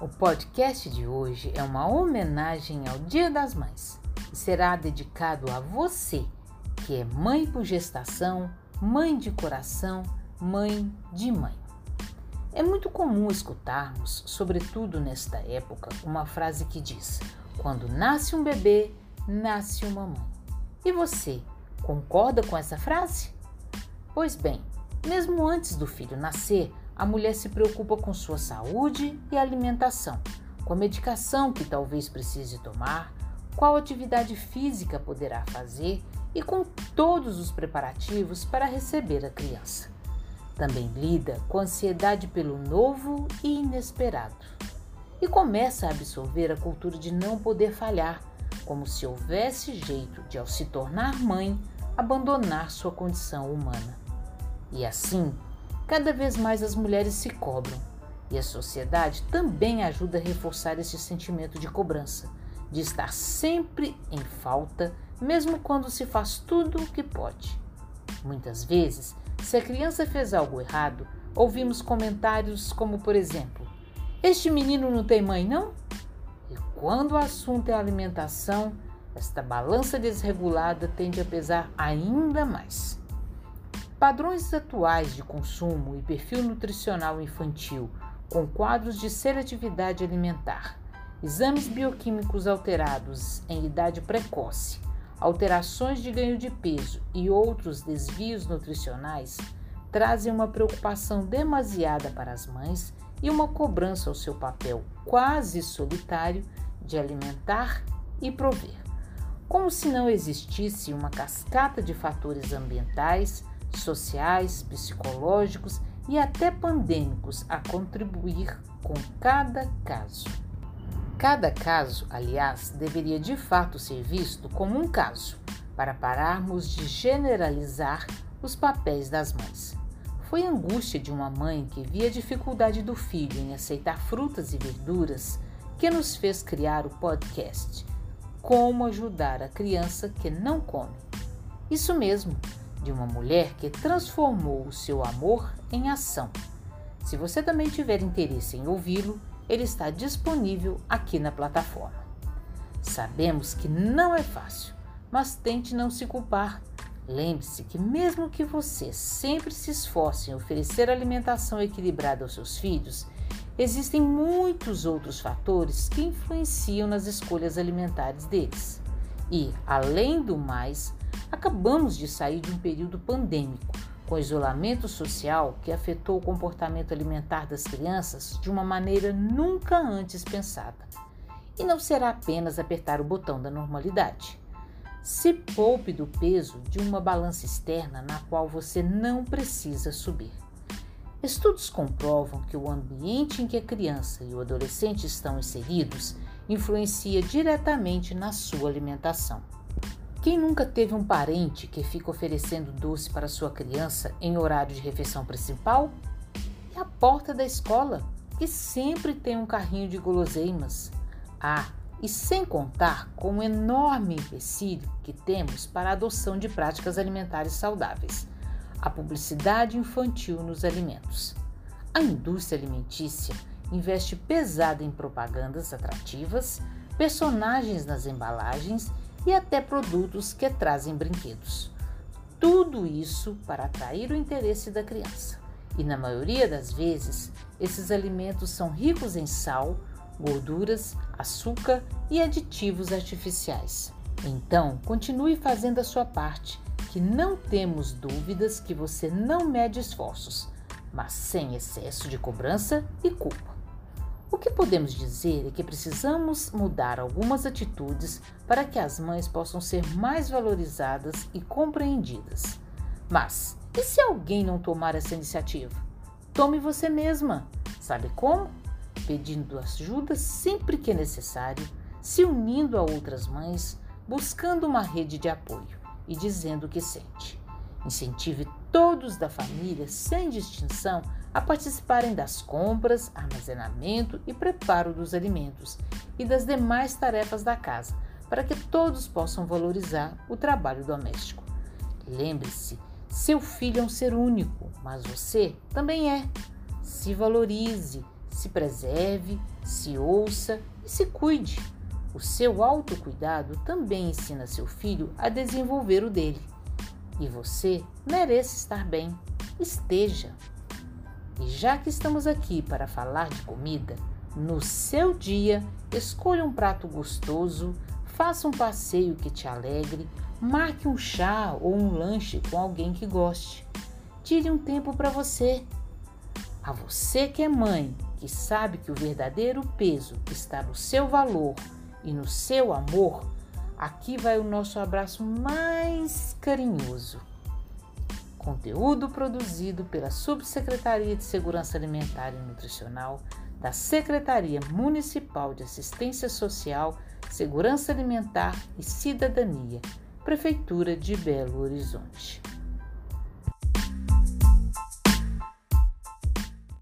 O podcast de hoje é uma homenagem ao Dia das Mães e será dedicado a você, que é mãe por gestação, mãe de coração, mãe de mãe. É muito comum escutarmos, sobretudo nesta época, uma frase que diz: Quando nasce um bebê, nasce uma mãe. E você, concorda com essa frase? Pois bem, mesmo antes do filho nascer, a mulher se preocupa com sua saúde e alimentação, com a medicação que talvez precise tomar, qual atividade física poderá fazer e com todos os preparativos para receber a criança. Também lida com ansiedade pelo novo e inesperado. E começa a absorver a cultura de não poder falhar, como se houvesse jeito de, ao se tornar mãe, abandonar sua condição humana. E assim, cada vez mais as mulheres se cobram. E a sociedade também ajuda a reforçar esse sentimento de cobrança, de estar sempre em falta, mesmo quando se faz tudo o que pode. Muitas vezes, se a criança fez algo errado, ouvimos comentários como, por exemplo: Este menino não tem mãe, não? E quando o assunto é alimentação, esta balança desregulada tende a pesar ainda mais. Padrões atuais de consumo e perfil nutricional infantil, com quadros de seletividade alimentar, exames bioquímicos alterados em idade precoce, alterações de ganho de peso e outros desvios nutricionais trazem uma preocupação demasiada para as mães e uma cobrança ao seu papel quase solitário de alimentar e prover. Como se não existisse uma cascata de fatores ambientais, sociais, psicológicos e até pandêmicos a contribuir com cada caso. Cada caso, aliás, deveria de fato ser visto como um caso, para pararmos de generalizar os papéis das mães. Foi a angústia de uma mãe que via a dificuldade do filho em aceitar frutas e verduras que nos fez criar o podcast Como Ajudar a Criança que Não Come. Isso mesmo, de uma mulher que transformou o seu amor em ação. Se você também tiver interesse em ouvi-lo, ele está disponível aqui na plataforma. Sabemos que não é fácil, mas tente não se culpar. Lembre-se que, mesmo que você sempre se esforce em oferecer alimentação equilibrada aos seus filhos, existem muitos outros fatores que influenciam nas escolhas alimentares deles. E, além do mais, acabamos de sair de um período pandêmico, com isolamento social que afetou o comportamento alimentar das crianças de uma maneira nunca antes pensada. E não será apenas apertar o botão da normalidade. Se poupe do peso de uma balança externa na qual você não precisa subir. Estudos comprovam que o ambiente em que a criança e o adolescente estão inseridos influencia diretamente na sua alimentação. Quem nunca teve um parente que fica oferecendo doce para sua criança em horário de refeição principal? E a porta da escola, que sempre tem um carrinho de guloseimas. Ah, e sem contar com o enorme empecilho que temos para a adoção de práticas alimentares saudáveis, a publicidade infantil nos alimentos. A indústria alimentícia investe pesado em propagandas atrativas, personagens nas embalagens e até produtos que trazem brinquedos. Tudo isso para atrair o interesse da criança. E na maioria das vezes, esses alimentos são ricos em sal, gorduras, açúcar e aditivos artificiais. Então, continue fazendo a sua parte, que não temos dúvidas que você não mede esforços, mas sem excesso de cobrança e culpa. O que podemos dizer é que precisamos mudar algumas atitudes para que as mães possam ser mais valorizadas e compreendidas. Mas e se alguém não tomar essa iniciativa? Tome você mesma. Sabe como? Pedindo ajuda sempre que é necessário, se unindo a outras mães, buscando uma rede de apoio e dizendo o que sente. Incentive todos da família, sem distinção, a participarem das compras, armazenamento e preparo dos alimentos e das demais tarefas da casa, para que todos possam valorizar o trabalho doméstico. Lembre-se, seu filho é um ser único, mas você também é. Se valorize, Se preserve, se ouça e se cuide. O seu autocuidado também ensina seu filho a desenvolver o dele. E você merece estar bem. Esteja. E já que estamos aqui para falar de comida, no seu dia, escolha um prato gostoso, faça um passeio que te alegre, marque um chá ou um lanche com alguém que goste. Tire um tempo para você. A você que é mãe, que sabe que o verdadeiro peso está no seu valor e no seu amor, aqui vai o nosso abraço mais carinhoso. Conteúdo produzido pela Subsecretaria de Segurança Alimentar e Nutricional da Secretaria Municipal de Assistência Social, Segurança Alimentar e Cidadania, Prefeitura de Belo Horizonte.